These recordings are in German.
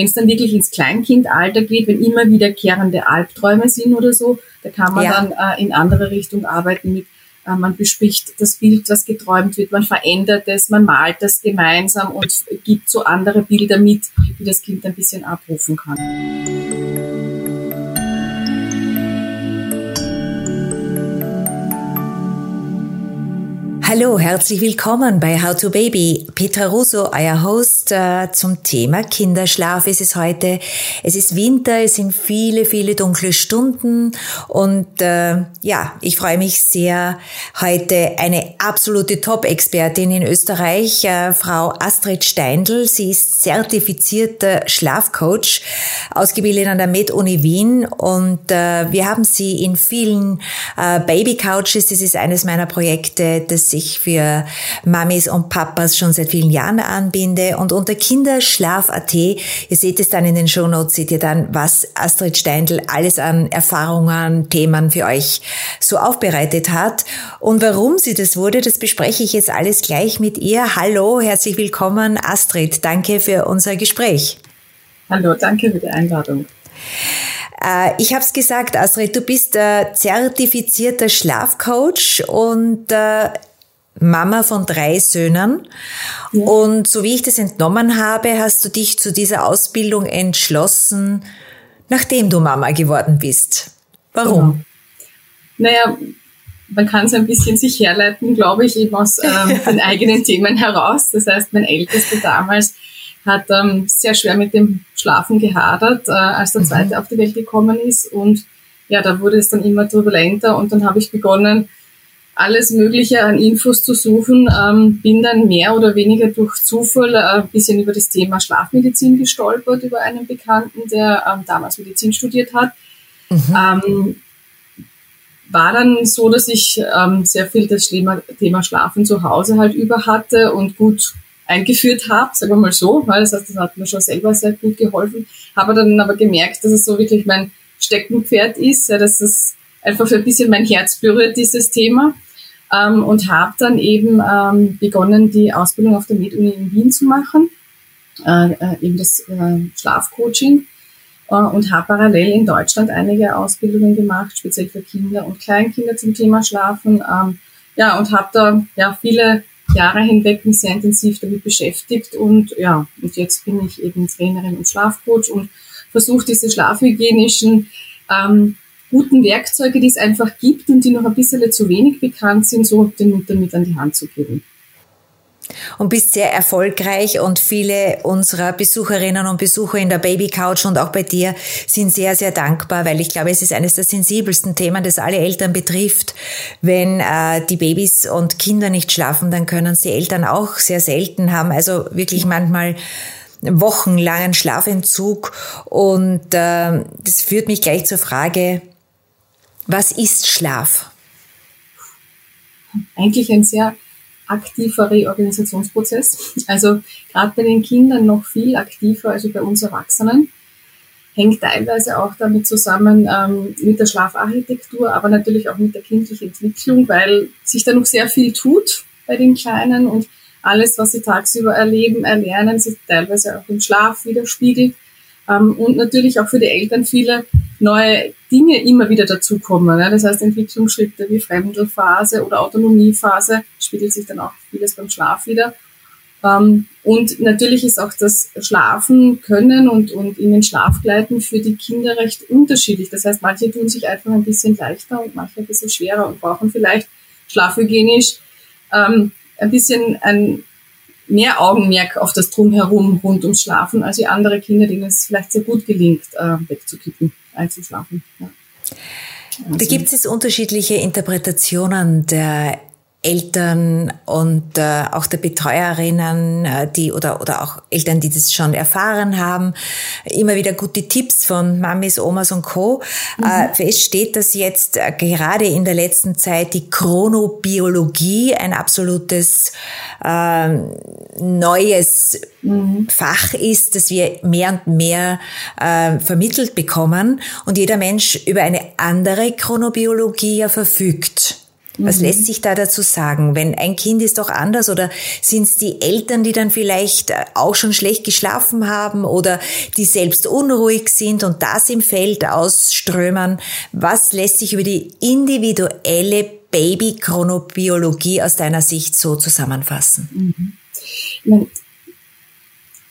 Wenn es dann wirklich ins Kleinkindalter geht, wenn immer wiederkehrende Albträume sind oder so, da kann man ja. dann äh, in andere Richtung arbeiten mit äh, man bespricht das Bild, was geträumt wird, man verändert es, man malt das gemeinsam und gibt so andere Bilder mit, die das Kind ein bisschen abrufen kann. Hallo, herzlich willkommen bei How to Baby. Petra Russo, euer Host äh, zum Thema Kinderschlaf ist es heute. Es ist Winter, es sind viele, viele dunkle Stunden und äh, ja, ich freue mich sehr, heute eine absolute Top-Expertin in Österreich, äh, Frau Astrid Steindl. Sie ist zertifizierter Schlafcoach, ausgebildet an der Med-Uni Wien und äh, wir haben sie in vielen äh, Baby-Couches, das ist eines meiner Projekte, das ich für Mamis und Papas schon seit vielen Jahren anbinde. Und unter Kinderschlaf.at, ihr seht es dann in den Shownotes, seht ihr dann, was Astrid Steindl alles an Erfahrungen, Themen für euch so aufbereitet hat. Und warum sie das wurde, das bespreche ich jetzt alles gleich mit ihr. Hallo, herzlich willkommen, Astrid. Danke für unser Gespräch. Hallo, danke für die Einladung. Äh, ich habe es gesagt, Astrid, du bist äh, zertifizierter Schlafcoach und äh, Mama von drei Söhnen. Ja. Und so wie ich das entnommen habe, hast du dich zu dieser Ausbildung entschlossen, nachdem du Mama geworden bist. Warum? Genau. Naja, man kann es ein bisschen sich herleiten, glaube ich, eben aus ähm, den eigenen Themen heraus. Das heißt, mein Ältester damals hat ähm, sehr schwer mit dem Schlafen gehadert, äh, als der mhm. zweite auf die Welt gekommen ist. Und ja, da wurde es dann immer turbulenter und dann habe ich begonnen, alles Mögliche an Infos zu suchen, ähm, bin dann mehr oder weniger durch Zufall äh, ein bisschen über das Thema Schlafmedizin gestolpert, über einen Bekannten, der ähm, damals Medizin studiert hat. Mhm. Ähm, war dann so, dass ich ähm, sehr viel das Thema, Thema Schlafen zu Hause halt über hatte und gut eingeführt habe, sagen wir mal so, weil das heißt, das hat mir schon selber sehr gut geholfen, habe dann aber gemerkt, dass es so wirklich mein Steckenpferd ist, ja, dass es einfach für ein bisschen mein Herz berührt, dieses Thema ähm, und habe dann eben ähm, begonnen, die Ausbildung auf der MedUni in Wien zu machen, äh, äh, eben das äh, Schlafcoaching. Äh, und habe parallel in Deutschland einige Ausbildungen gemacht, speziell für Kinder und Kleinkinder zum Thema Schlafen. Ähm, ja, und habe da ja viele Jahre hinweg mich sehr intensiv damit beschäftigt. Und ja, und jetzt bin ich eben Trainerin und Schlafcoach und versuche diese schlafhygienischen ähm, guten Werkzeuge, die es einfach gibt und die noch ein bisschen zu wenig bekannt sind, so den Müttern mit an die Hand zu geben. Und bist sehr erfolgreich und viele unserer Besucherinnen und Besucher in der Baby Couch und auch bei dir sind sehr, sehr dankbar, weil ich glaube, es ist eines der sensibelsten Themen, das alle Eltern betrifft. Wenn äh, die Babys und Kinder nicht schlafen, dann können sie Eltern auch sehr selten haben. Also wirklich manchmal wochenlangen Schlafentzug. Und äh, das führt mich gleich zur Frage, was ist Schlaf? Eigentlich ein sehr aktiver Reorganisationsprozess. Also gerade bei den Kindern noch viel aktiver als bei uns Erwachsenen. Hängt teilweise auch damit zusammen ähm, mit der Schlafarchitektur, aber natürlich auch mit der kindlichen Entwicklung, weil sich da noch sehr viel tut bei den Kleinen und alles, was sie tagsüber erleben, erlernen, sich teilweise auch im Schlaf widerspiegelt. Ähm, und natürlich auch für die Eltern viele neue Dinge immer wieder dazukommen. Ne? Das heißt, Entwicklungsschritte wie Fremdelphase oder Autonomiephase spiegelt sich dann auch vieles beim Schlaf wieder. Ähm, und natürlich ist auch das Schlafen können und, und in den Schlaf gleiten für die Kinder recht unterschiedlich. Das heißt, manche tun sich einfach ein bisschen leichter und manche ein bisschen schwerer und brauchen vielleicht schlafhygienisch ähm, ein bisschen ein mehr Augenmerk auf das Drumherum rund ums Schlafen als wie andere Kinder, denen es vielleicht sehr gut gelingt, äh, wegzukippen, einzuschlafen. Ja. Also. Da gibt es unterschiedliche Interpretationen der Eltern und äh, auch der Betreuerinnen, äh, die oder oder auch Eltern, die das schon erfahren haben, immer wieder gute Tipps von Mamis, Omas und Co. Mhm. Äh, fest steht, dass jetzt äh, gerade in der letzten Zeit die Chronobiologie ein absolutes äh, neues mhm. Fach ist, das wir mehr und mehr äh, vermittelt bekommen und jeder Mensch über eine andere Chronobiologie ja verfügt. Was mhm. lässt sich da dazu sagen? Wenn ein Kind ist doch anders oder sind es die Eltern, die dann vielleicht äh, auch schon schlecht geschlafen haben oder die selbst unruhig sind und das im Feld ausströmen? Was lässt sich über die individuelle Babychronobiologie aus deiner Sicht so zusammenfassen? Mhm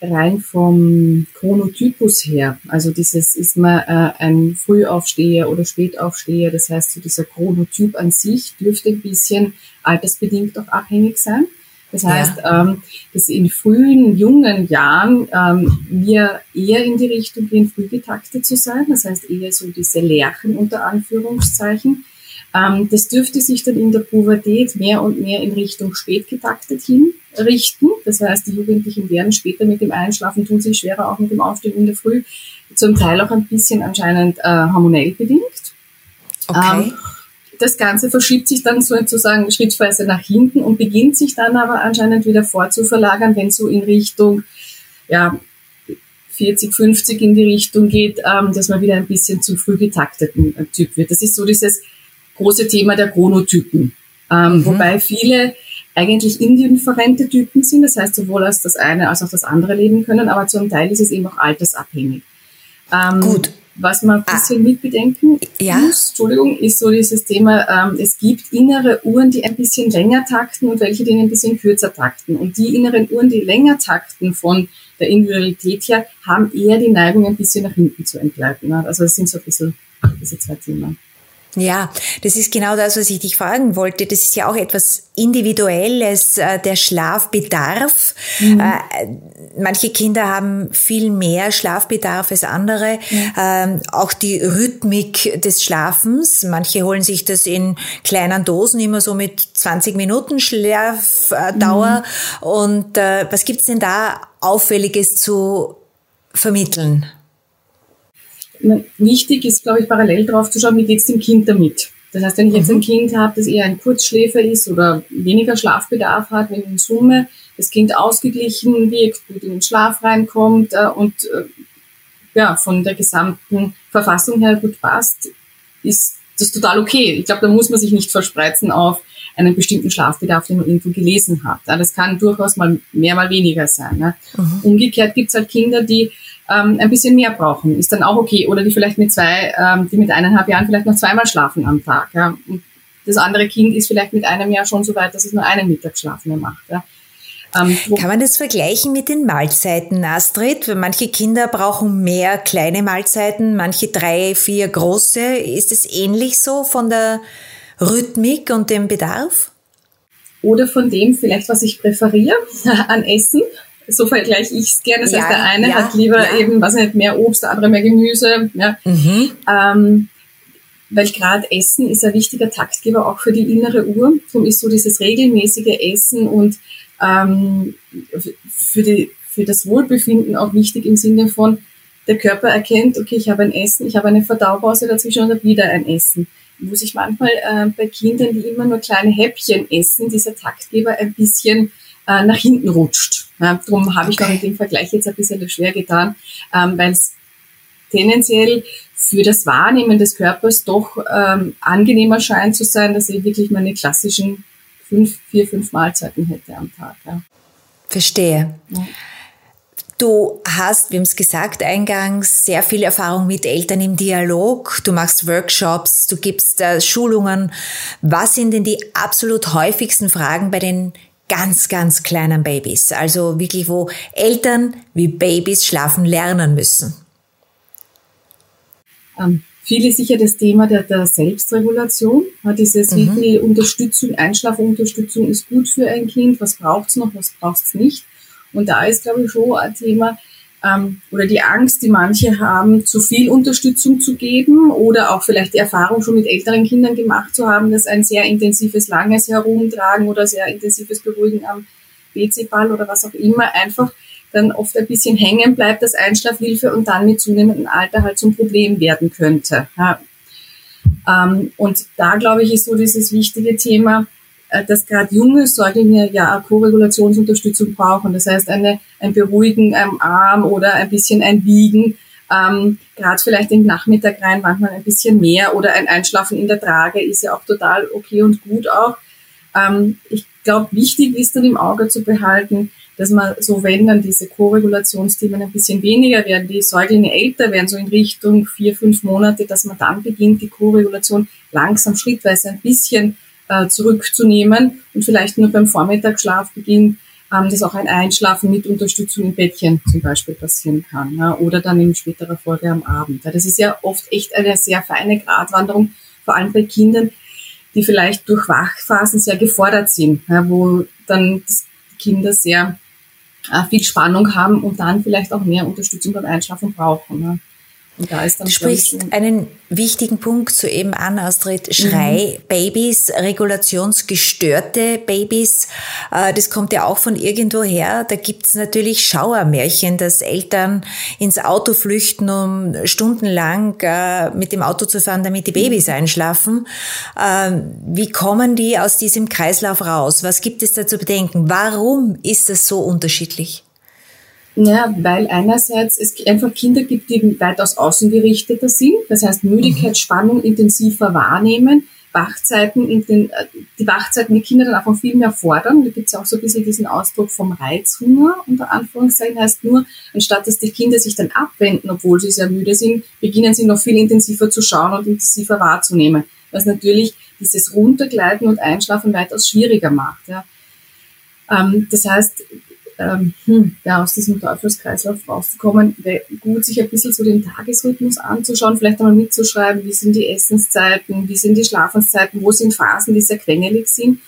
rein vom Chronotypus her, also dieses ist man äh, ein Frühaufsteher oder Spätaufsteher, das heißt so dieser Chronotyp an sich dürfte ein bisschen altersbedingt auch abhängig sein. Das heißt, ja. ähm, dass in frühen, jungen Jahren ähm, wir eher in die Richtung gehen, früh getaktet zu sein, das heißt eher so diese Lerchen unter Anführungszeichen. Ähm, das dürfte sich dann in der Pubertät mehr und mehr in Richtung spät getaktet hin richten. Das heißt, die Jugendlichen werden später mit dem Einschlafen, tun sich schwerer auch mit dem Aufstehen in der Früh, zum Teil auch ein bisschen anscheinend äh, hormonell bedingt. Okay. Ähm, das Ganze verschiebt sich dann sozusagen schrittweise nach hinten und beginnt sich dann aber anscheinend wieder vorzuverlagern, wenn so in Richtung ja, 40, 50 in die Richtung geht, ähm, dass man wieder ein bisschen zu früh getakteten äh, Typ wird. Das ist so dieses große Thema der Chronotypen. Ähm, mhm. Wobei viele eigentlich indifferente Typen sind, das heißt sowohl als das eine als auch das andere leben können, aber zum Teil ist es eben auch altersabhängig. Ähm, Gut. Was man ein ah. bisschen ah. mitbedenken ja. muss, Entschuldigung, ist so dieses Thema, ähm, es gibt innere Uhren, die ein bisschen länger takten und welche, die ein bisschen kürzer takten. Und die inneren Uhren, die länger takten von der Individualität her, haben eher die Neigung, ein bisschen nach hinten zu entgleiten. Also es sind so ein bisschen diese zwei Themen. Ja, das ist genau das, was ich dich fragen wollte. Das ist ja auch etwas Individuelles, äh, der Schlafbedarf. Mhm. Äh, manche Kinder haben viel mehr Schlafbedarf als andere. Mhm. Auch die Rhythmik des Schlafens. Manche holen sich das in kleinen Dosen, immer so mit 20 Minuten Schlafdauer. Mhm. Und äh, was gibt's denn da Auffälliges zu vermitteln? Wichtig ist, glaube ich, parallel drauf zu schauen, wie geht's dem Kind damit. Das heißt, wenn ich jetzt mhm. ein Kind habe, das eher ein Kurzschläfer ist oder weniger Schlafbedarf hat, wenn in Summe das Kind ausgeglichen wirkt, gut in den Schlaf reinkommt äh, und äh, ja, von der gesamten Verfassung her gut passt, ist das total okay. Ich glaube, da muss man sich nicht verspreizen auf einen bestimmten Schlafbedarf, den man irgendwo gelesen hat. Das kann durchaus mal mehr, mal weniger sein. Mhm. Umgekehrt gibt es halt Kinder, die ähm, ein bisschen mehr brauchen, ist dann auch okay. Oder die vielleicht mit zwei, ähm, die mit eineinhalb Jahren vielleicht noch zweimal schlafen am Tag. Ja. Und das andere Kind ist vielleicht mit einem Jahr schon so weit, dass es nur einen Mittagsschlaf mehr macht. Ja. Ähm, Kann man das vergleichen mit den Mahlzeiten, Astrid? Manche Kinder brauchen mehr kleine Mahlzeiten, manche drei, vier große. Ist es ähnlich so von der Rhythmik und dem Bedarf? Oder von dem vielleicht, was ich präferiere an Essen so vergleiche ich es gerne. Das ja, heißt, der eine ja, hat lieber ja. eben, was nicht, mehr Obst, der andere mehr Gemüse. Ja. Mhm. Ähm, weil gerade Essen ist ein wichtiger Taktgeber auch für die innere Uhr. Darum ist so dieses regelmäßige Essen und ähm, für, die, für das Wohlbefinden auch wichtig im Sinne von, der Körper erkennt, okay, ich habe ein Essen, ich habe eine Verdaupause dazwischen und wieder ein Essen. Wo sich manchmal äh, bei Kindern, die immer nur kleine Häppchen essen, dieser Taktgeber ein bisschen äh, nach hinten rutscht. Ja, darum habe ich okay. mit dem Vergleich jetzt ein bisschen schwer getan, ähm, weil es tendenziell für das Wahrnehmen des Körpers doch ähm, angenehmer scheint zu sein, dass ich wirklich meine klassischen fünf, vier, fünf Mahlzeiten hätte am Tag. Ja. Verstehe. Ja. Du hast, wir haben es gesagt eingangs, sehr viel Erfahrung mit Eltern im Dialog. Du machst Workshops, du gibst äh, Schulungen. Was sind denn die absolut häufigsten Fragen bei den ganz, ganz kleinen Babys. Also wirklich, wo Eltern wie Babys schlafen lernen müssen. Ähm, viele sicher das Thema der, der Selbstregulation. Dieses, mhm. wie viel Unterstützung, Einschlafunterstützung ist gut für ein Kind, was braucht es noch, was braucht es nicht. Und da ist, glaube ich, schon ein Thema, ähm, oder die Angst, die manche haben, zu viel Unterstützung zu geben oder auch vielleicht die Erfahrung schon mit älteren Kindern gemacht zu haben, dass ein sehr intensives, langes Herumtragen oder sehr intensives Beruhigen am WC-Ball oder was auch immer einfach dann oft ein bisschen hängen bleibt als Einschlafhilfe und dann mit zunehmendem Alter halt zum Problem werden könnte. Ja. Ähm, und da, glaube ich, ist so dieses wichtige Thema, dass gerade junge Säuglinge ja Co-Regulationsunterstützung brauchen. Das heißt, eine, ein Beruhigen am Arm oder ein bisschen ein Wiegen Ähm, Gerade vielleicht im Nachmittag rein, manchmal ein bisschen mehr oder ein Einschlafen in der Trage ist ja auch total okay und gut auch. Ähm, ich glaube, wichtig ist dann im Auge zu behalten, dass man so, wenn dann diese Co-Regulationsthemen ein bisschen weniger werden, die Säuglinge älter werden, so in Richtung vier, fünf Monate, dass man dann beginnt, die Co-Regulation langsam schrittweise ein bisschen äh, zurückzunehmen und vielleicht nur beim Vormittagsschlaf beginnt, ähm, dass auch ein Einschlafen mit Unterstützung im Bettchen zum Beispiel passieren kann ja, oder dann in späterer Folge am Abend. Ja, das ist ja oft echt eine sehr feine Gratwanderung, vor allem bei Kindern, die vielleicht durch Wachphasen sehr gefordert sind, ja, wo dann die Kinder sehr äh, viel Spannung haben und dann vielleicht auch mehr Unterstützung beim Einschlafen brauchen. Ja. Du sprichst einen wichtigen Punkt soeben an, Astrid. Schrei-Babys, mhm. regulationsgestörte Babys. Äh, das kommt ja auch von irgendwo her. Da gibt's natürlich Schauermärchen, dass Eltern ins Auto flüchten, um stundenlang äh, mit dem Auto zu fahren, damit die Babys mhm. einschlafen. Ähm, wie kommen die aus diesem Kreislauf raus? Was gibt es da zu bedenken? Warum ist das so unterschiedlich? Ja, weil einerseits es einfach Kinder gibt, die weitaus außengerichteter sind, das heißt Müdigkeit, mhm. Spannung intensiver wahrnehmen, Wachzeiten, in den, äh, die Wachzeiten die Kinder dann einfach viel mehr fordern. Da gibt es auch so ein bisschen diesen Ausdruck vom Reizhunger, unter Anführungszeichen, heißt nur, anstatt dass die Kinder sich dann abwenden, obwohl sie sehr müde sind, beginnen sie noch viel intensiver zu schauen und intensiver wahrzunehmen, was natürlich dieses Runtergleiten und Einschlafen weitaus schwieriger macht. Ja. Ähm, das heißt, ähm, hm, ja, aus diesem Teufelskreislauf rauszukommen, wäre gut, sich ein bisschen so den Tagesrhythmus anzuschauen, vielleicht einmal mitzuschreiben, wie sind die Essenszeiten, wie sind die Schlafenszeiten, wo sind Phasen, die sehr quengelig sind.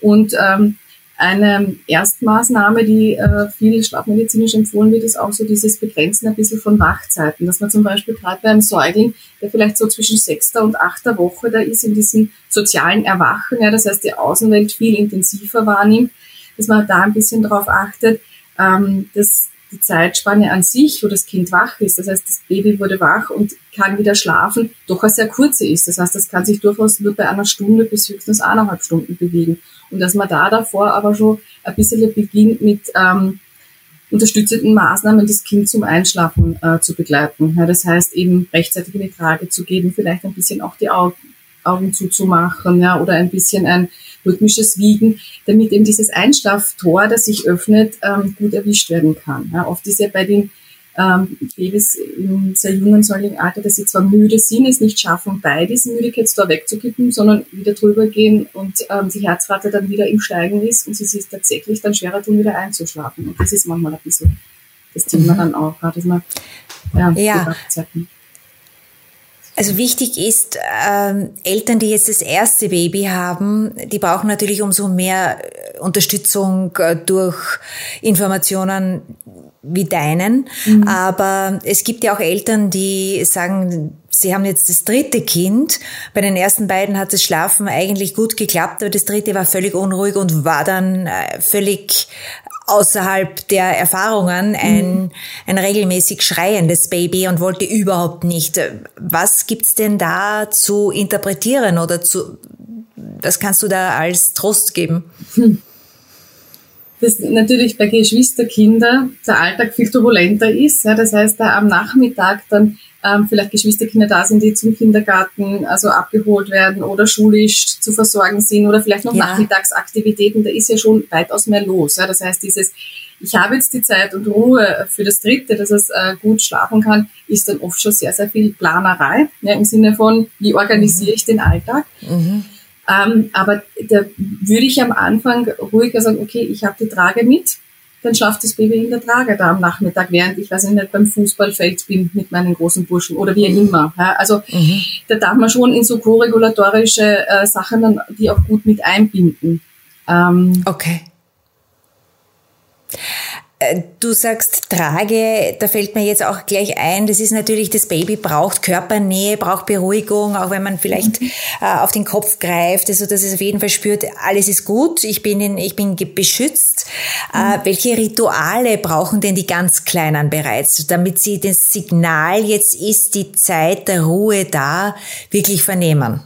Und ähm, eine Erstmaßnahme, die äh, viel schlafmedizinisch empfohlen wird, ist auch so dieses Begrenzen ein bisschen von Wachzeiten. Dass man zum Beispiel gerade beim Säugling, der vielleicht so zwischen sechster und achter Woche da ist, in diesem sozialen Erwachen, ja, das heißt die Außenwelt viel intensiver wahrnimmt, dass man da ein bisschen darauf achtet, ähm, dass die Zeitspanne an sich, wo das Kind wach ist, das heißt, das Baby wurde wach und kann wieder schlafen, doch eine sehr kurze ist. Das heißt, das kann sich durchaus nur bei einer Stunde bis höchstens eineinhalb Stunden bewegen. Und dass man da davor aber schon ein bisschen beginnt mit ähm, unterstützenden Maßnahmen, das Kind zum Einschlafen äh, zu begleiten. Ja, das heißt, eben rechtzeitig in die Trage zu geben, vielleicht ein bisschen auch die Augen, Augen zuzumachen ja, oder ein bisschen ein rhythmisches Wiegen, damit eben dieses Einschlaftor, das sich öffnet, ähm, gut erwischt werden kann. Ja, oft ist ja bei den ähm, Babys im sehr jungen Säuglingalter, dass sie zwar müde sind, es nicht schaffen, bei diesem Müdigkeitstor wegzukippen, sondern wieder drüber gehen und ähm, die Herzrate dann wieder im Steigen ist und sie sich tatsächlich dann schwerer tun, wieder einzuschlafen. Und das ist manchmal ein bisschen das Thema mhm. dann auch, dass man ja, ja. Also wichtig ist, ähm, Eltern, die jetzt das erste Baby haben, die brauchen natürlich umso mehr äh, Unterstützung äh, durch Informationen wie deinen. Mhm. Aber es gibt ja auch Eltern, die sagen, Sie haben jetzt das dritte Kind. Bei den ersten beiden hat das Schlafen eigentlich gut geklappt, aber das dritte war völlig unruhig und war dann äh, völlig außerhalb der Erfahrungen ein, mhm. ein regelmäßig schreiendes Baby und wollte überhaupt nicht. Was gibt's denn da zu interpretieren oder zu, was kannst du da als Trost geben? Hm. Dass natürlich bei Geschwisterkindern der Alltag viel turbulenter ist. Ja, das heißt, da am Nachmittag dann ähm, vielleicht Geschwisterkinder da sind, die zum Kindergarten also abgeholt werden oder schulisch zu versorgen sind oder vielleicht noch ja. Nachmittagsaktivitäten, da ist ja schon weitaus mehr los. Ja. Das heißt, dieses ich habe jetzt die Zeit und Ruhe für das Dritte, dass es äh, gut schlafen kann, ist dann oft schon sehr, sehr viel Planerei, ja, im Sinne von, wie organisiere ich den Alltag. Mhm. Ähm, aber da würde ich am Anfang ruhiger sagen, okay, ich habe die Trage mit, dann schlaft das Baby in der Trage da am Nachmittag, während ich, weiß ich nicht, beim Fußballfeld bin mit meinen großen Burschen oder wie mhm. immer. Also mhm. da darf man schon in so co-regulatorische äh, Sachen dann die auch gut mit einbinden. Ähm, okay. Äh, du sagst Trage, da fällt mir jetzt auch gleich ein, das ist natürlich, das Baby braucht Körpernähe, braucht Beruhigung, auch wenn man vielleicht mhm. äh, auf den Kopf greift, also dass es auf jeden Fall spürt, alles ist gut, ich bin, in, ich bin beschützt. Äh, mhm. Äh, welche Rituale brauchen denn die ganz Kleinen bereits, damit sie das Signal, jetzt ist die Zeit der Ruhe da, wirklich vernehmen?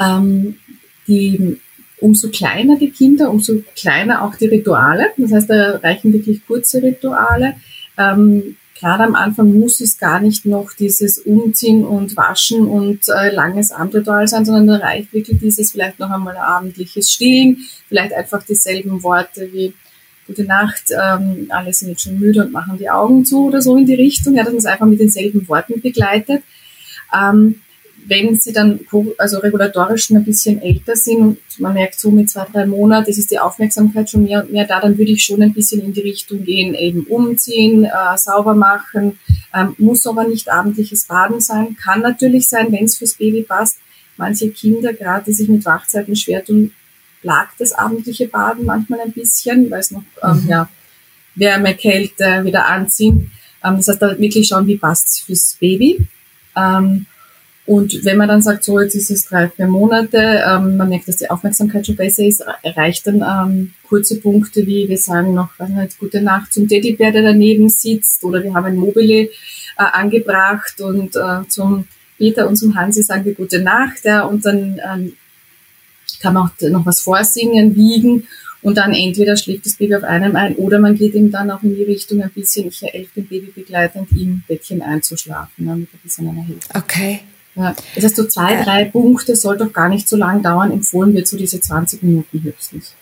Ähm, die umso kleiner die Kinder, umso kleiner auch die Rituale. Das heißt, da reichen wirklich kurze Rituale. Ähm, Gerade am Anfang muss es gar nicht noch dieses Umziehen und Waschen und äh, langes Abendritual sein, sondern da reicht wirklich dieses vielleicht noch einmal ein abendliches Stillen, vielleicht einfach dieselben Worte wie Gute Nacht, ähm, alle sind jetzt schon müde und machen die Augen zu oder so in die Richtung, ja, dass man es einfach mit denselben Worten begleitet. Ähm, wenn sie dann also regulatorisch schon ein bisschen älter sind und man merkt so mit zwei, drei Monaten, es ist die Aufmerksamkeit schon mehr und mehr da, dann würde ich schon ein bisschen in die Richtung gehen, eben umziehen, äh, sauber machen, ähm, muss aber nicht abendliches Baden sein, kann natürlich sein, wenn es fürs Baby passt. Manche Kinder, gerade die sich mit Wachzeiten schwer tun, plagt das abendliche Baden manchmal ein bisschen, weil es noch ähm, mhm. ja, Wärme, Kälte wieder anziehen. Ähm, das heißt, da wirklich schauen, wie passt es fürs Baby. Ähm, und wenn man dann sagt, so jetzt ist es drei, vier Monate, ähm, man merkt, dass die Aufmerksamkeit schon besser ist, erreicht dann ähm, kurze Punkte wie wir sagen noch, was nicht, gute Nacht zum Teddybär, der daneben sitzt, oder wir haben ein Mobile äh, angebracht und äh, zum Peter und zum Hansi sagen wir gute Nacht, ja, und dann ähm, kann man auch noch was vorsingen, wiegen und dann entweder schläft das Baby auf einem ein oder man geht ihm dann auch in die Richtung ein bisschen, ich helfe dem Baby begleitend, im Bettchen einzuschlafen, ja, mit ein bisschen einer Hilfe. Okay. Ja, das heißt, so zwei, drei Punkte soll doch gar nicht so lang dauern. Empfohlen wird so diese 20 Minuten höchstens.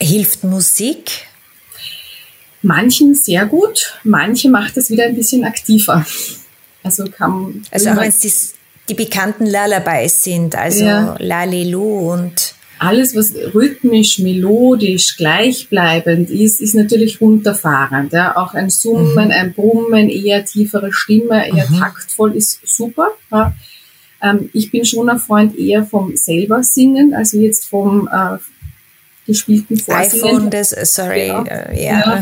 Hilft Musik? Manchen sehr gut, manche macht es wieder ein bisschen aktiver. Also kann. Also auch wenn es die, die bekannten Lullabies sind, also ja. Lalilu und alles, was rhythmisch, melodisch, gleichbleibend ist, ist natürlich runterfahrend. Ja. Auch ein Summen, mhm. ein Brummen, eher tiefere Stimme, eher mhm. taktvoll ist super. Ja. Ähm, ich bin schon ein Freund eher vom selber singen, also jetzt vom äh, gespielten Vorsingen. iPhone, das, sorry, genau. äh, ja. ja.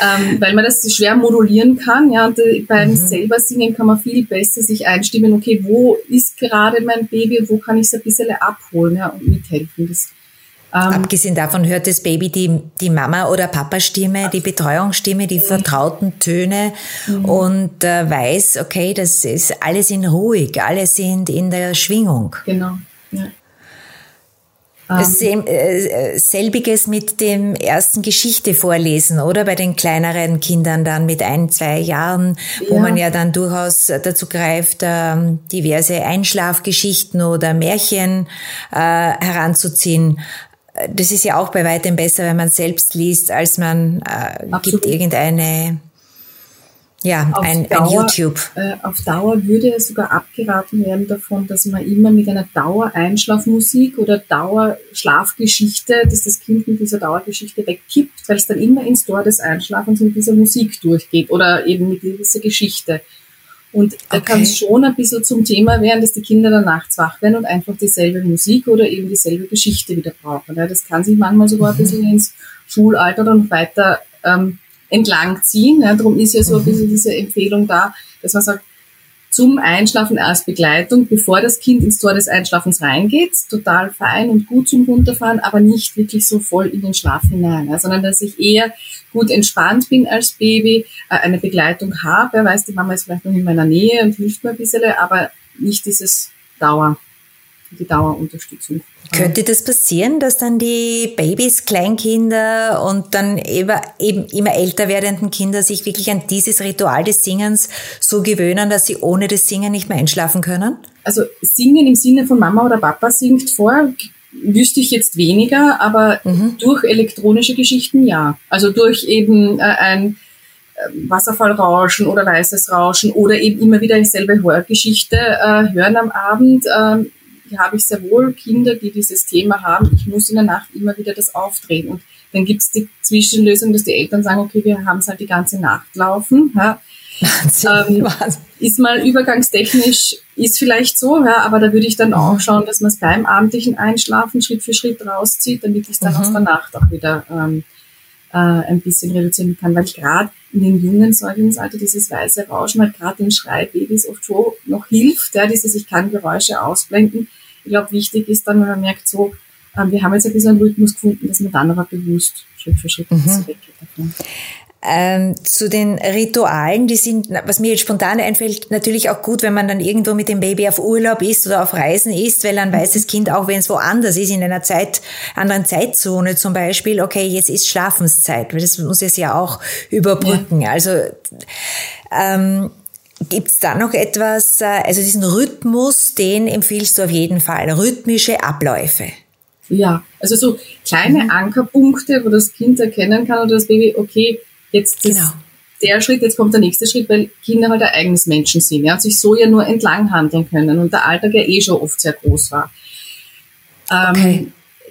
ähm, weil man das schwer modulieren kann. Ja, und äh, beim mhm. selber Singen kann man viel besser sich einstimmen, okay, wo ist gerade mein Baby und wo kann ich es ein bisschen abholen ja, und mithelfen. Das, ähm, Abgesehen davon hört das Baby die, die Mama- oder Papa-Stimme, die Betreuungsstimme, die vertrauten Töne mhm. und äh, weiß, okay, das ist alles in ruhig, alle sind in der Schwingung. Genau. Ja. Ähm, äh, selbiges mit dem ersten Geschichte vorlesen, oder? Bei den kleineren Kindern dann mit ein, zwei Jahren, wo ja. man ja dann durchaus dazu greift, ähm, diverse Einschlafgeschichten oder Märchen äh, heranzuziehen. Das ist ja auch bei weitem besser, wenn man selbst liest, als man äh, gibt irgendeine ja, auf ein, Dauer, ein YouTube. Äh, auf Dauer würde es sogar abgeraten werden davon, dass man immer mit einer Dauer-Einschlafmusik oder Dauerschlafgeschichte, dass das Kind mit dieser Dauergeschichte wegkippt, weil es dann immer ins Tor des Einschlafens mit dieser Musik durchgeht oder eben mit dieser Geschichte. Und da okay. kann es schon ein bisschen zum Thema werden, dass die Kinder dann nachts wach werden und einfach dieselbe Musik oder eben dieselbe Geschichte wieder brauchen. Ja, das kann sich manchmal sogar mhm. ein bisschen ins Schulalter dann weiter ähm, entlang ziehen. Ja, darum ist ja so ein bisschen diese Empfehlung da, dass man sagt, zum Einschlafen als Begleitung, bevor das Kind ins Tor des Einschlafens reingeht, total fein und gut zum Runterfahren, aber nicht wirklich so voll in den Schlaf hinein, ja, sondern dass ich eher gut entspannt bin als Baby, äh, eine Begleitung habe, wer weiß, die Mama ist vielleicht noch in meiner Nähe und hilft mir ein bisschen, aber nicht dieses Dauer, die Dauerunterstützung. Könnte das passieren, dass dann die Babys, Kleinkinder und dann eben, eben immer älter werdenden Kinder sich wirklich an dieses Ritual des Singens so gewöhnen, dass sie ohne das Singen nicht mehr einschlafen können? Also Singen im Sinne von Mama oder Papa singt vor, wüsste ich jetzt weniger, aber mhm. durch elektronische Geschichten ja. Also durch eben äh, ein äh, Wasserfallrauschen oder weißes Rauschen oder eben immer wieder dieselbe Hörgeschichte äh, hören am Abend. Äh, habe ich sehr wohl Kinder, die dieses Thema haben. Ich muss in der Nacht immer wieder das aufdrehen. Und dann gibt es die Zwischenlösung, dass die Eltern sagen, okay, wir haben es halt die ganze Nacht laufen. Ja. Ähm, ist mal übergangstechnisch, ist vielleicht so, ja, aber da würde ich dann auch schauen, dass man es beim abendlichen Einschlafen Schritt für Schritt rauszieht, damit ich es dann mhm. aus der Nacht auch wieder ähm, äh, ein bisschen reduzieren kann, weil ich gerade in den jungen Säuglingsalter dieses weiße Rauschen halt gerade den Schreibabys oft schon noch hilft, ja, dieses ich kann Geräusche ausblenden, ich glaube, wichtig ist dann, wenn man merkt, so, ähm, wir haben jetzt ein bisschen einen Rhythmus gefunden, dass man dann aber bewusst Schritt für Schritt mhm. weggeht davon. Ähm, zu den Ritualen, die sind, was mir jetzt spontan einfällt, natürlich auch gut, wenn man dann irgendwo mit dem Baby auf Urlaub ist oder auf Reisen ist, weil dann weiß das Kind auch, wenn es woanders ist, in einer Zeit, anderen Zeitzone zum Beispiel, okay, jetzt ist Schlafenszeit, weil das muss es ja auch überbrücken. Ja. Also ähm, Gibt's da noch etwas, äh, also diesen Rhythmus, den empfiehlst du auf jeden Fall, rhythmische Abläufe? Ja, also so kleine mhm. Ankerpunkte, wo das Kind erkennen kann oder das Baby, okay, jetzt ist genau. der Schritt, jetzt kommt der nächste Schritt, weil Kinder halt ein eigenes Menschen sind ja, und sich so ja nur entlang handeln können und der Alltag ja eh schon oft sehr groß war. Ähm, okay.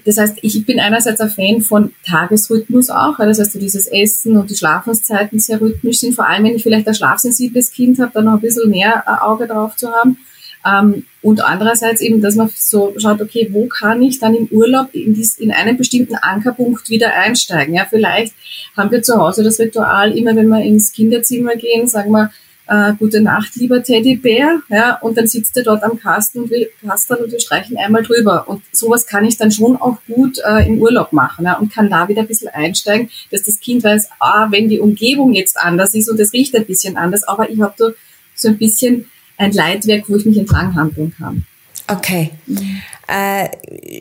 Das heißt, ich bin einerseits ein Fan von Tagesrhythmus auch, das heißt, so dieses Essen und die Schlafenszeiten sehr rhythmisch sind, vor allem wenn ich vielleicht ein schlafsensibles Kind habe, dann noch ein bisschen mehr Auge drauf zu haben. Ähm, und andererseits eben, dass man so schaut, okay, wo kann ich dann im Urlaub in, dies, in einen bestimmten Ankerpunkt wieder einsteigen? Ja, vielleicht haben wir zu Hause das Ritual, immer wenn wir ins Kinderzimmer gehen, sagen wir, äh, gute Nacht, lieber Teddybär, ja, und dann sitzt er dort am Kasten und will Kasteln und wir streichen einmal drüber. Und sowas kann ich dann schon auch gut äh, im Urlaub machen ja, und kann da wieder ein bisschen einsteigen, dass das Kind weiß, ah, wenn die Umgebung jetzt anders ist und es riecht ein bisschen anders, aber ich habe da so ein bisschen ein Leitwerk, wo ich mich entlang handeln kann. Okay. Äh,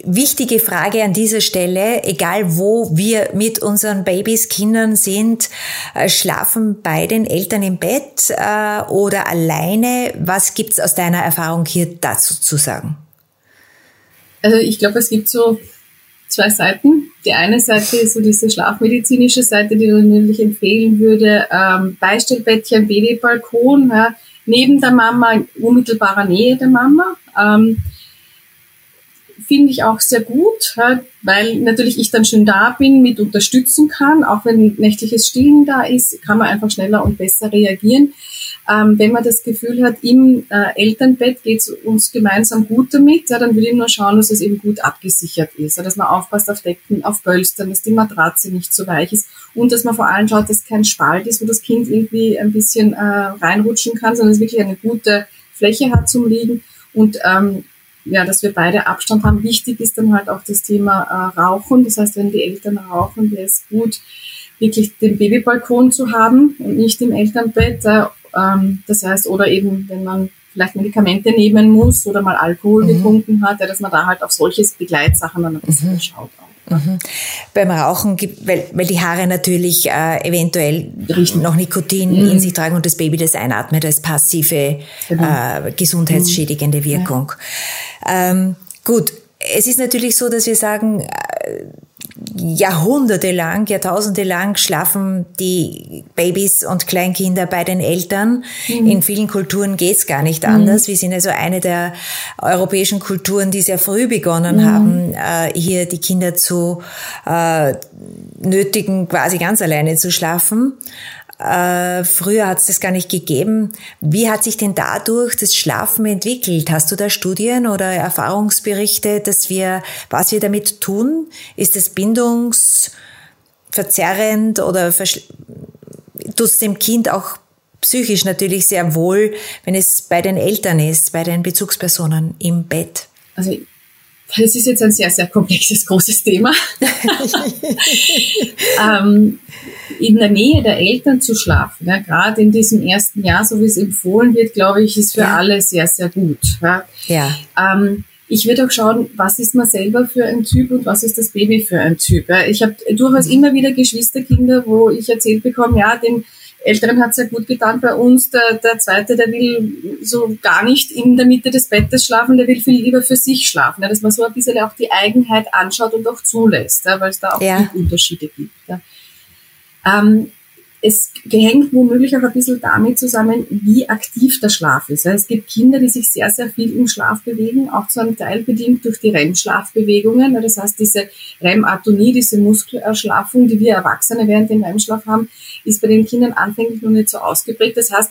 wichtige Frage an dieser Stelle, egal wo wir mit unseren Babys, Kindern sind, äh, schlafen bei den Eltern im Bett äh, oder alleine? Was gibt's aus deiner Erfahrung hier dazu zu sagen? Also ich glaube, es gibt so zwei Seiten. Die eine Seite ist so diese schlafmedizinische Seite, die ich natürlich empfehlen würde. Ähm, Beistellbettchen, Babybalkon, ja, neben der Mama, in unmittelbarer Nähe der Mama. Ähm, Finde ich auch sehr gut, weil natürlich ich dann schon da bin, mit unterstützen kann. Auch wenn nächtliches Stillen da ist, kann man einfach schneller und besser reagieren. Ähm, wenn man das Gefühl hat, im äh, Elternbett geht es uns gemeinsam gut damit, ja, dann will ich nur schauen, dass es eben gut abgesichert ist, ja, dass man aufpasst auf Decken, auf Pölstern, dass die Matratze nicht zu weich ist und dass man vor allem schaut, dass kein Spalt ist, wo das Kind irgendwie ein bisschen äh, reinrutschen kann, sondern es wirklich eine gute Fläche hat zum Liegen und ähm, ja, dass wir beide Abstand haben. Wichtig ist dann halt auch das Thema äh, Rauchen. Das heißt, wenn die Eltern rauchen, wäre es gut, wirklich den Babybalkon zu haben und nicht im Elternbett. Äh, ähm, das heißt, oder eben, wenn man vielleicht Medikamente nehmen muss oder mal Alkohol mhm. getrunken hat, ja, dass man da halt auf solche Begleitsachen dann ein bisschen mhm. schaut. Auch. Mhm. Beim Rauchen gibt, weil, weil die Haare natürlich äh, eventuell Riechen. noch Nikotin mhm. in sich tragen und das Baby das einatmet als passive genau. äh, gesundheitsschädigende mhm. Wirkung. Ja. Ähm, gut, es ist natürlich so, dass wir sagen, äh, jahrhundertelang, jahrtausendelang schlafen die Babys und Kleinkinder bei den Eltern. Mhm. In vielen Kulturen geht's gar nicht anders. Mhm. Wir sind also eine der europäischen Kulturen, die sehr früh begonnen mhm. haben, äh, hier die Kinder zu äh, nötigen, quasi ganz alleine zu schlafen. Äh, früher hat es das gar nicht gegeben. Wie hat sich denn dadurch das Schlafen entwickelt? Hast du da Studien oder Erfahrungsberichte, dass wir, was wir damit tun? Ist es bindungsverzerrend oder tut es dem Kind auch psychisch natürlich sehr wohl, wenn es bei den Eltern ist, bei den Bezugspersonen im Bett? Also das ist jetzt ein sehr, sehr komplexes, großes Thema. ähm, in der Nähe der Eltern zu schlafen, ja, gerade in diesem ersten Jahr, so wie es empfohlen wird, glaube ich, ist für ja. alle sehr, sehr gut. Ja. ja. Ähm, ich würde auch schauen, was ist man selber für ein Typ und was ist das Baby für ein Typ. Ich habe durchaus immer wieder Geschwisterkinder, wo ich erzählt bekomme, ja, den Älteren hat sehr gut getan bei uns. Der, der Zweite, der will so gar nicht in der Mitte des Bettes schlafen, der will viel lieber für sich schlafen. Ja, dass man so ein bisschen auch die Eigenheit anschaut und auch zulässt, ja, weil es da auch ja. Unterschiede gibt. Ja. Ähm, es hängt womöglich auch ein bisschen damit zusammen, wie aktiv der Schlaf ist. Es gibt Kinder, die sich sehr, sehr viel im Schlaf bewegen, auch zu einem Teil bedingt durch die REM-Schlafbewegungen. Das heißt, diese REM-Atonie, diese Muskelerschlafung, die wir Erwachsene während dem REM-Schlaf haben, ist bei den Kindern anfänglich noch nicht so ausgeprägt. Das heißt,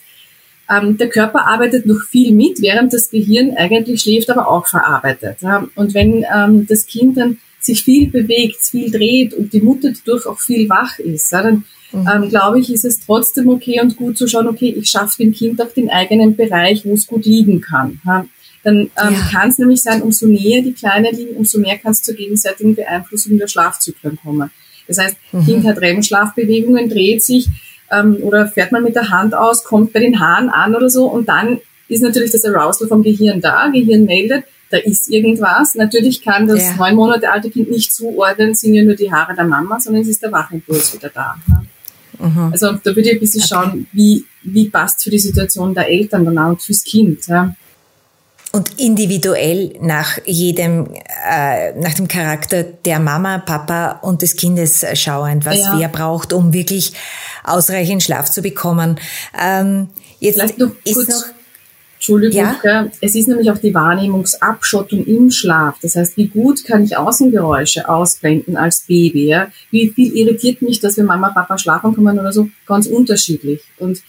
ähm, der Körper arbeitet noch viel mit, während das Gehirn eigentlich schläft, aber auch verarbeitet. Und wenn ähm, das Kind dann sich viel bewegt, viel dreht und die Mutter dadurch auch viel wach ist, dann mhm. ähm, glaube ich, ist es trotzdem okay und gut zu schauen, okay, ich schaffe dem Kind auch den eigenen Bereich, wo es gut liegen kann. Ja? Dann ähm, ja. kann es nämlich sein, umso näher die Kleinen liegen, umso mehr kann es zur gegenseitigen Beeinflussung der Schlafzyklen kommen. Das heißt, mhm. Kind hat REM-Schlafbewegungen, dreht sich, ähm, oder fährt man mit der Hand aus, kommt bei den Haaren an oder so und dann ist natürlich das Arousal vom Gehirn da, Gehirn meldet, da ist irgendwas. Natürlich kann das ja. neun Monate alte Kind nicht zuordnen, sind ja nur die Haare der Mama, sondern es ist der Wachimpuls wieder da. Mhm. Also da würde ich ein bisschen okay. schauen, wie, wie passt für die Situation der Eltern dann auch und fürs Kind. Ja. Und individuell nach jedem, äh, nach dem Charakter der Mama, Papa und des Kindes schauend, was ja. wer braucht, um wirklich ausreichend Schlaf zu bekommen. Ähm, jetzt Vielleicht noch ist kurz noch Entschuldigung, ja? es ist nämlich auch die Wahrnehmungsabschottung im Schlaf. Das heißt, wie gut kann ich Außengeräusche ausblenden als Baby? Ja? Wie viel irritiert mich dass wenn Mama, Papa schlafen kommen oder so? Ganz unterschiedlich. Und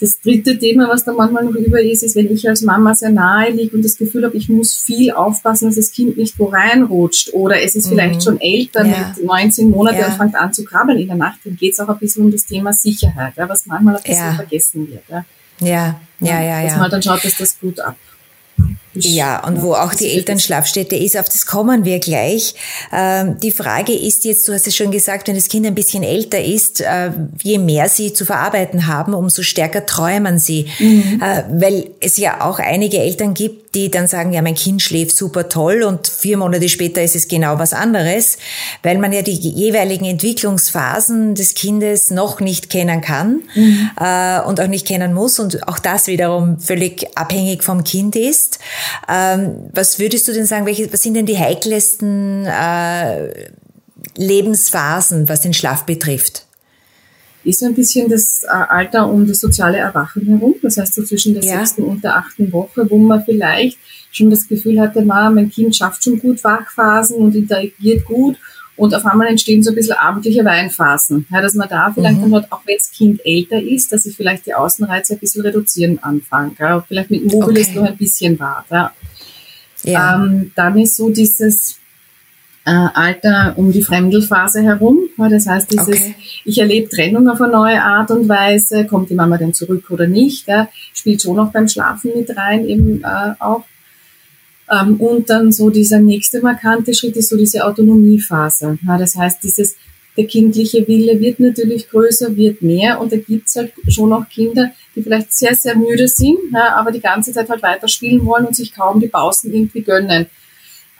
das dritte Thema, was da manchmal noch über ist, ist, wenn ich als Mama sehr nahe liege und das Gefühl habe, ich muss viel aufpassen, dass das Kind nicht wo reinrutscht oder es ist mhm. vielleicht schon älter ja. mit 19 Monaten ja. und fängt an zu krabbeln in der Nacht, dann geht es auch ein bisschen um das Thema Sicherheit, was manchmal ein bisschen vergessen wird. Ja. Ja, ja, ja. Dass man dann schaut, dass das gut ab. Ja, und wo auch die Elternschlafstätte ist, auf das kommen wir gleich. Ähm, die Frage ist jetzt, du hast es schon gesagt, wenn das Kind ein bisschen älter ist, äh, je mehr sie zu verarbeiten haben, umso stärker träumen sie. Mhm. Äh, weil es ja auch einige Eltern gibt, die dann sagen, ja, mein Kind schläft super toll und vier Monate später ist es genau was anderes, weil man ja die jeweiligen Entwicklungsphasen des Kindes noch nicht kennen kann mhm. Äh, und auch nicht kennen muss und auch das wiederum völlig abhängig vom Kind ist. Ähm, was würdest du denn sagen, welche, was sind denn die heikelsten äh, Lebensphasen, was den Schlaf betrifft? Ist so ein bisschen das äh, Alter um das soziale Erwachen herum, das heißt so zwischen der ja. sechsten und der achten Woche, wo man vielleicht schon das Gefühl hatte, mein Kind schafft schon gut Wachphasen und interagiert gut und auf einmal entstehen so ein bisschen abendliche Weinphasen. Ja, dass man da vielleicht mhm. dann hat, auch wenn das Kind älter ist, dass ich vielleicht die Außenreize ein bisschen reduzieren anfange. Ja, vielleicht mit Mobilis okay. noch ein bisschen warte. Ja. ja. Ähm, dann ist so dieses äh, Alter um die Fremdelphase herum. Ja, das heißt, dieses, okay. ich erlebe Trennung auf eine neue Art und Weise, kommt die Mama denn zurück oder nicht, ja, spielt schon auch beim Schlafen mit rein, eben äh, auch. Ähm, und dann so dieser nächste markante Schritt ist so diese Autonomiephase. Das heißt, dieses, der kindliche Wille wird natürlich größer, wird mehr und da gibt's halt schon auch Kinder, die vielleicht sehr, sehr müde sind, aber die ganze Zeit halt weiterspielen wollen und sich kaum die Pausen irgendwie gönnen.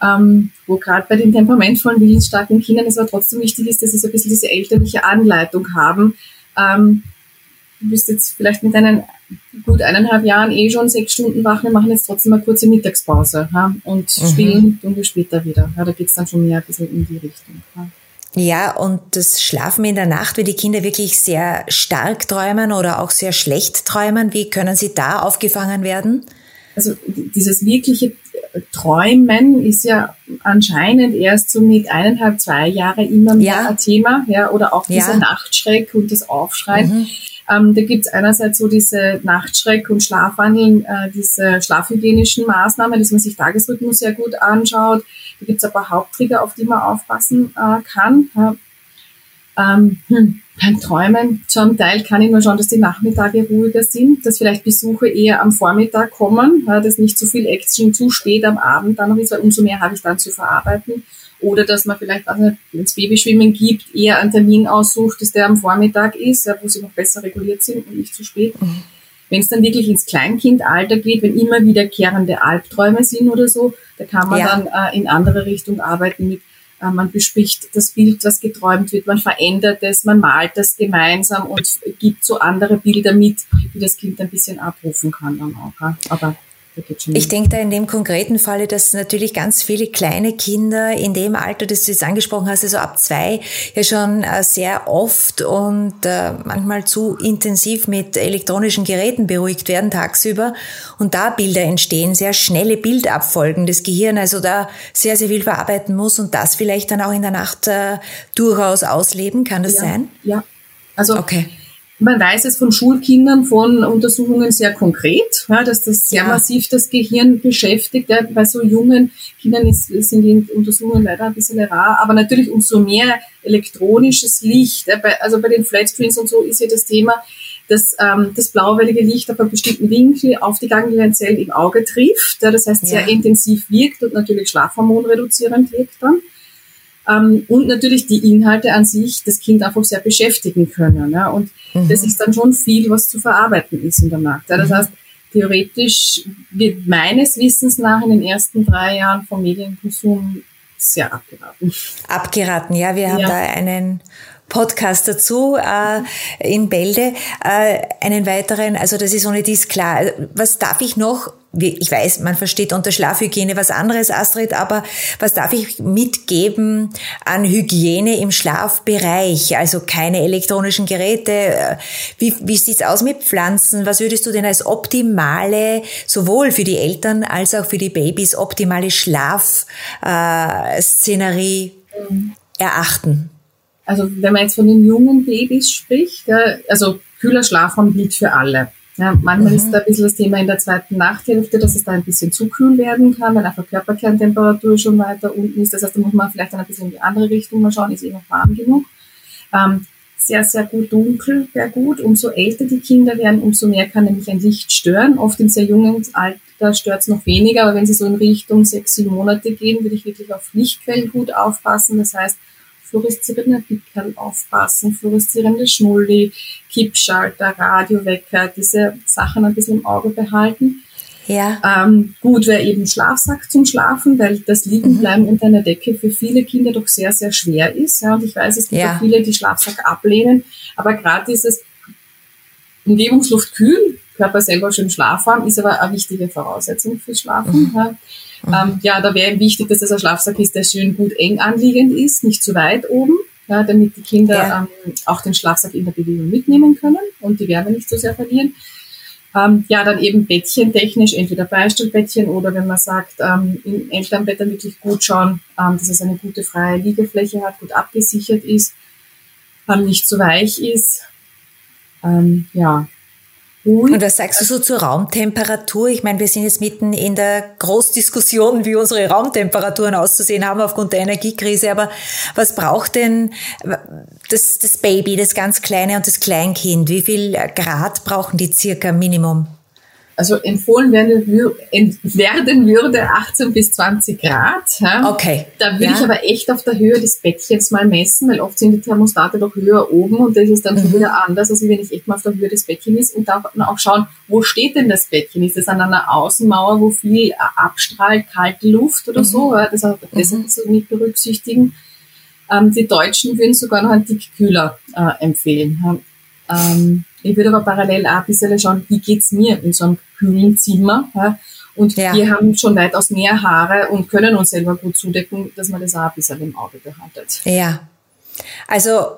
Ähm, wo gerade bei den temperamentvollen, willensstarken Kindern es aber trotzdem wichtig ist, dass sie so ein bisschen diese elterliche Anleitung haben. Ähm, du bist jetzt vielleicht mit deinen gut eineinhalb Jahren eh schon sechs Stunden wach, wir machen jetzt trotzdem eine kurze Mittagspause ha? und mhm. spielen tun wir später wieder. Ja, da geht's dann schon mehr ein bisschen in die Richtung. Ha? Ja, und das Schlafen in der Nacht, wenn die Kinder wirklich sehr stark träumen oder auch sehr schlecht träumen, wie können sie da aufgefangen werden? Also dieses wirkliche Träumen ist ja anscheinend erst so mit eineinhalb, zwei Jahren immer mehr ja. ein Thema, ja, oder auch dieser ja. Nachtschreck und das Aufschreien. Mhm. Ähm, da gibt's einerseits so diese Nachtschreck- und Schlafwandeln, äh, diese schlafhygienischen Maßnahmen, dass man sich Tagesrhythmus sehr gut anschaut. Da gibt's ein paar Haupttrigger, auf die man aufpassen äh, kann. Ja. Ähm, hm, beim Träumen zum Teil kann ich nur schauen, dass die Nachmittage ruhiger sind, dass vielleicht Besuche eher am Vormittag kommen, ja, dass nicht zu viel Action zu spät am Abend dann noch ist, weil umso mehr habe ich dann zu verarbeiten. Oder dass man vielleicht, wenn es Babyschwimmen gibt, eher einen Termin aussucht, dass der am Vormittag ist, wo sie noch besser reguliert sind und nicht zu spät. Mhm. Wenn es dann wirklich ins Kleinkindalter geht, wenn immer wiederkehrende Albträume sind oder so, da kann man ja. dann äh, in andere Richtung arbeiten mit, äh, man bespricht das Bild, was geträumt wird, man verändert es, man malt das gemeinsam und gibt so andere Bilder mit, die das Kind ein bisschen abrufen kann dann auch. Aber ich denke da in dem konkreten Falle, dass natürlich ganz viele kleine Kinder in dem Alter, das du jetzt angesprochen hast, also ab zwei, ja schon äh, sehr oft und äh, manchmal zu intensiv mit elektronischen Geräten beruhigt werden tagsüber und da Bilder entstehen, sehr schnelle Bildabfolgen des Gehirns, also da sehr, sehr viel verarbeiten muss und das vielleicht dann auch in der Nacht äh, durchaus ausleben. Kann das ja, sein? Ja, also okay. Man weiß es von Schulkindern, von Untersuchungen sehr konkret, ja, dass das sehr ja. massiv das Gehirn beschäftigt. Ja, bei so jungen Kindern ist, sind die Untersuchungen leider ein bisschen rar, aber natürlich umso mehr elektronisches Licht. Ja, bei, also bei den Flatscreens und so ist ja das Thema, dass ähm, das blauwellige Licht auf einen bestimmten Winkel auf die Ganglienzellen im Auge trifft. Das heißt, sehr intensiv wirkt und natürlich Schlafhormon reduzierend wirkt dann. Ähm, und natürlich die Inhalte an sich das Kind einfach sehr beschäftigen können. Ja? Und mhm. das ist dann schon viel, was zu verarbeiten ist in der Nacht. Ja? Das mhm. heißt, theoretisch wird meines Wissens nach in den ersten drei Jahren vom Medienkonsum sehr abgeraten. Abgeraten, ja. Wir haben ja. da einen Podcast dazu äh, in Bälde, äh, einen weiteren, also das ist ohne dies klar. Was darf ich noch ich weiß, man versteht unter Schlafhygiene was anderes, Astrid, aber was darf ich mitgeben an Hygiene im Schlafbereich? Also keine elektronischen Geräte. Wie, wie sieht's aus mit Pflanzen? Was würdest du denn als optimale, sowohl für die Eltern als auch für die Babys, optimale Schlafszenerie äh, erachten? Also wenn man jetzt von den jungen Babys spricht, also kühler Schlafraum gilt für alle. Ja, manchmal mhm. ist da ein bisschen das Thema in der zweiten Nachthälfte, dass es da ein bisschen zu kühl werden kann, weil einfach Körperkerntemperatur schon weiter unten ist. Das heißt, da muss man vielleicht dann ein bisschen in die andere Richtung mal schauen, ist eh noch warm genug. Ähm, sehr, sehr gut dunkel wäre gut. Umso älter die Kinder werden, umso mehr kann nämlich ein Licht stören. Oft im sehr jungen Alter stört es noch weniger, aber wenn sie so in Richtung sechs, sieben Monate gehen, würde ich wirklich auf Lichtquellen gut aufpassen. Das heißt, fluoreszierende Pickel aufpassen, fluoreszierende Schnulli, Kippschalter, Radiowecker, diese Sachen ein bisschen im Auge behalten. Ja. Ähm, gut wäre eben Schlafsack zum Schlafen, weil das Liegenbleiben mhm. unter einer Decke für viele Kinder doch sehr, sehr schwer ist. Ja, und ich weiß, es gibt ja. auch viele, die Schlafsack ablehnen, aber gerade dieses Umgebungsluft kühl, Körper selber schön schlafwarm, ist aber eine wichtige Voraussetzung fürs Schlafen. Mhm. Ja. Ähm, ja, da wäre wichtig, dass das ein Schlafsack ist, der schön gut eng anliegend ist, nicht zu weit oben, ja, damit die Kinder ja. ähm, auch den Schlafsack in der Bewegung mitnehmen können und die Wärme nicht so sehr verlieren. Ähm, ja, dann eben Bettchen technisch, entweder Beistellbettchen oder wenn man sagt, ähm, im Elternbett dann wirklich gut schauen, ähm, dass es eine gute freie Liegefläche hat, gut abgesichert ist, ähm, nicht zu weich ist. Ähm, ja. Und was sagst du so zur Raumtemperatur? Ich meine, wir sind jetzt mitten in der Großdiskussion, wie unsere Raumtemperaturen auszusehen haben aufgrund der Energiekrise. Aber was braucht denn das, das Baby, das ganz Kleine und das Kleinkind? Wie viel Grad brauchen die circa Minimum? Also empfohlen werden, werden würde 18 bis 20 Grad. Ja. Okay. Da würde ja. ich aber echt auf der Höhe des Bettchens mal messen, weil oft sind die Thermostate doch höher oben und das ist dann mhm. schon wieder anders, als wenn ich echt mal auf der Höhe des Bettchens ist und dann auch schauen, wo steht denn das Bettchen? Ist es an einer Außenmauer, wo viel abstrahlt, kalte Luft oder mhm. so? Das, das mhm. so mit berücksichtigen. Ähm, die Deutschen würden sogar noch einen Tick kühler äh, empfehlen. Ähm, ich würde aber parallel auch ein bisschen schauen, wie geht's mir in so einem kühlen Zimmer. Ja? Und ja. wir haben schon weitaus mehr Haare und können uns selber gut zudecken, dass man das auch ein bisschen im Auge behaltet. Ja. Also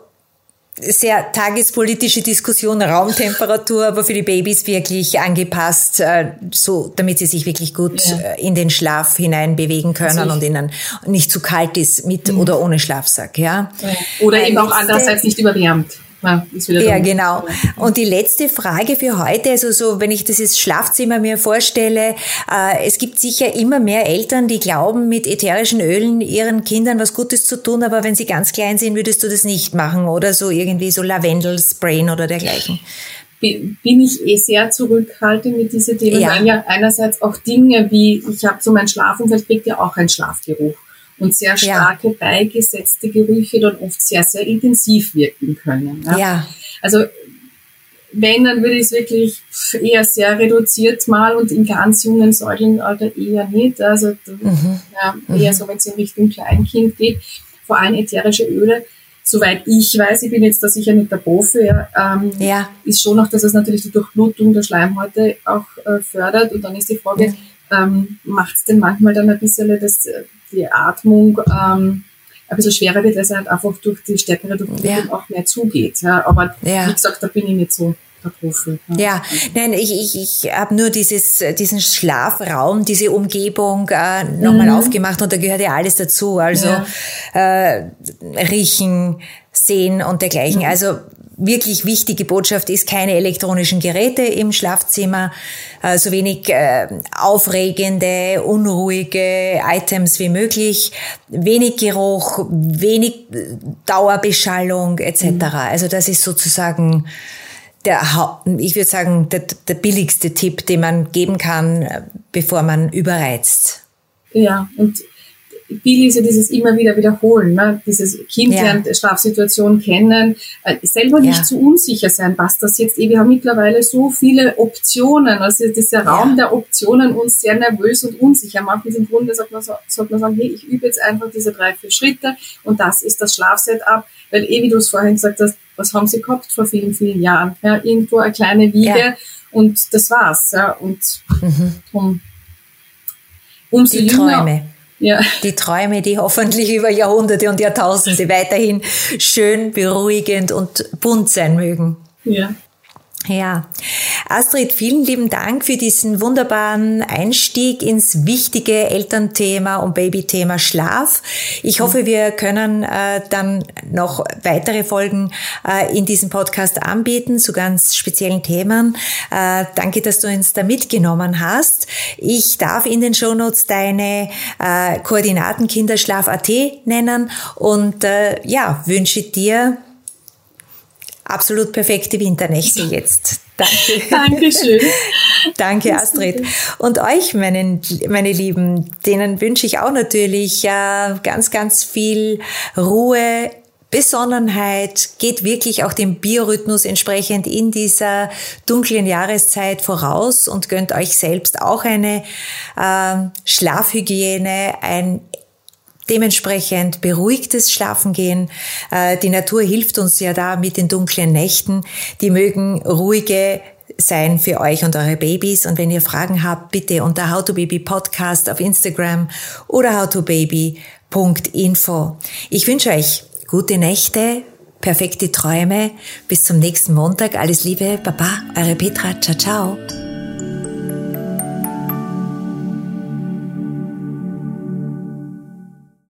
sehr tagespolitische Diskussion, Raumtemperatur, aber für die Babys wirklich angepasst, äh, so damit sie sich wirklich gut ja. Äh, in den Schlaf hinein bewegen können also und ihnen nicht zu kalt ist mit mhm. oder ohne Schlafsack, ja. Oder eben auch andererseits nicht überwärmt. Ja, ja genau. Und die letzte Frage für heute, also so, wenn ich dieses Schlafzimmer mir vorstelle, äh, es gibt sicher immer mehr Eltern, die glauben, mit ätherischen Ölen ihren Kindern was Gutes zu tun, aber wenn sie ganz klein sind, würdest du das nicht machen oder so irgendwie so Lavendel-Sprayen oder dergleichen. Bin ich eh sehr zurückhaltend mit diesen Themen, ja. weil ja einerseits auch Dinge wie, ich habe so mein Schlafumfeld, kriegt ja auch ein Schlafgeruch und sehr starke ja. beigesetzte Gerüche dann oft sehr, sehr intensiv wirken können. Ja. ja. Also wenn, dann würde ich es wirklich eher sehr reduziert mal und in ganz jungen Säuglingsalter eher nicht. Also mhm. ja, eher mhm. so, wenn es in Richtung Kleinkind geht. Vor allem ätherische Öle. Soweit ich weiß, ich bin jetzt da sicher nicht der Profi, ähm, ja. ist schon noch, dass es natürlich die Durchblutung der Schleimhäute auch äh, fördert. Und dann ist die Frage, mhm. ähm, macht es denn manchmal dann ein bisschen das die Atmung ähm, ein bisschen schwerer wird, weil es halt einfach durch die stärkere Durchblutung ja. auch mehr zugeht. Ja. Aber ja. wie gesagt, da bin ich nicht so Profi. Ja, ja. nein, ich, ich, ich habe nur dieses, diesen Schlafraum, diese Umgebung äh, nochmal mhm. aufgemacht und da gehört ja alles dazu. Also ja. äh, riechen, sehen und dergleichen. Mhm. Also wirklich wichtige Botschaft ist keine elektronischen Geräte im Schlafzimmer, äh, so wenig äh, aufregende, unruhige Items wie möglich, wenig Geruch, wenig Dauerbeschallung etc. Mhm. Also das ist sozusagen der, ich würde sagen, der, der billigste Tipp, den man geben kann, bevor man überreizt. Ja, und viel ist ja dieses immer wieder wiederholen, ne? dieses Kind ja. lernt Schlafsituation kennen, äh, selber nicht ja. zu unsicher sein, was das jetzt eh, wir haben mittlerweile so viele Optionen, also dieser Raum ja. der Optionen uns sehr nervös und unsicher macht. Im Grunde sagt man, sollte man sagen, hey, ich übe jetzt einfach diese drei, vier Schritte und das ist das Schlafsetup, weil eh, wie du es vorhin gesagt hast, was haben sie gehabt vor vielen, vielen Jahren? Ja, irgendwo eine kleine Wiege und das war's. Ja, und mhm. um, umso Die jünger, Träume. Ja. Die Träume, die hoffentlich über Jahrhunderte und Jahrtausende weiterhin schön, beruhigend und bunt sein mögen. Ja. Ja, Astrid, vielen lieben Dank für diesen wunderbaren Einstieg ins wichtige Elternthema und Babythema Schlaf. Ich hoffe, wir können äh, dann noch weitere Folgen äh, in diesem Podcast anbieten zu ganz speziellen Themen. Äh, danke, dass du uns da mitgenommen hast. Ich darf in den Shownotes deine äh, Koordinaten Kinderschlaf.at nennen und äh, ja, wünsche dir absolut perfekte Winternächte jetzt. Danke. Dankeschön. Danke, Astrid. Und euch, meinen, meine Lieben, denen wünsche ich auch natürlich äh, ganz, ganz viel Ruhe, Besonnenheit, geht wirklich auch dem Biorhythmus entsprechend in dieser dunklen Jahreszeit voraus und gönnt euch selbst auch eine äh, Schlafhygiene, ein dementsprechend beruhigtes Schlafen gehen. Äh, die Natur hilft uns ja da mit den dunklen Nächten. Die mögen ruhige sein für euch und eure Babys. Und wenn ihr Fragen habt, bitte unter How to Baby Podcast auf Instagram oder howtobaby.info. Ich wünsche euch gute Nächte, perfekte Träume. Bis zum nächsten Montag. Alles Liebe, Baba, eure Petra. Ciao, ciao.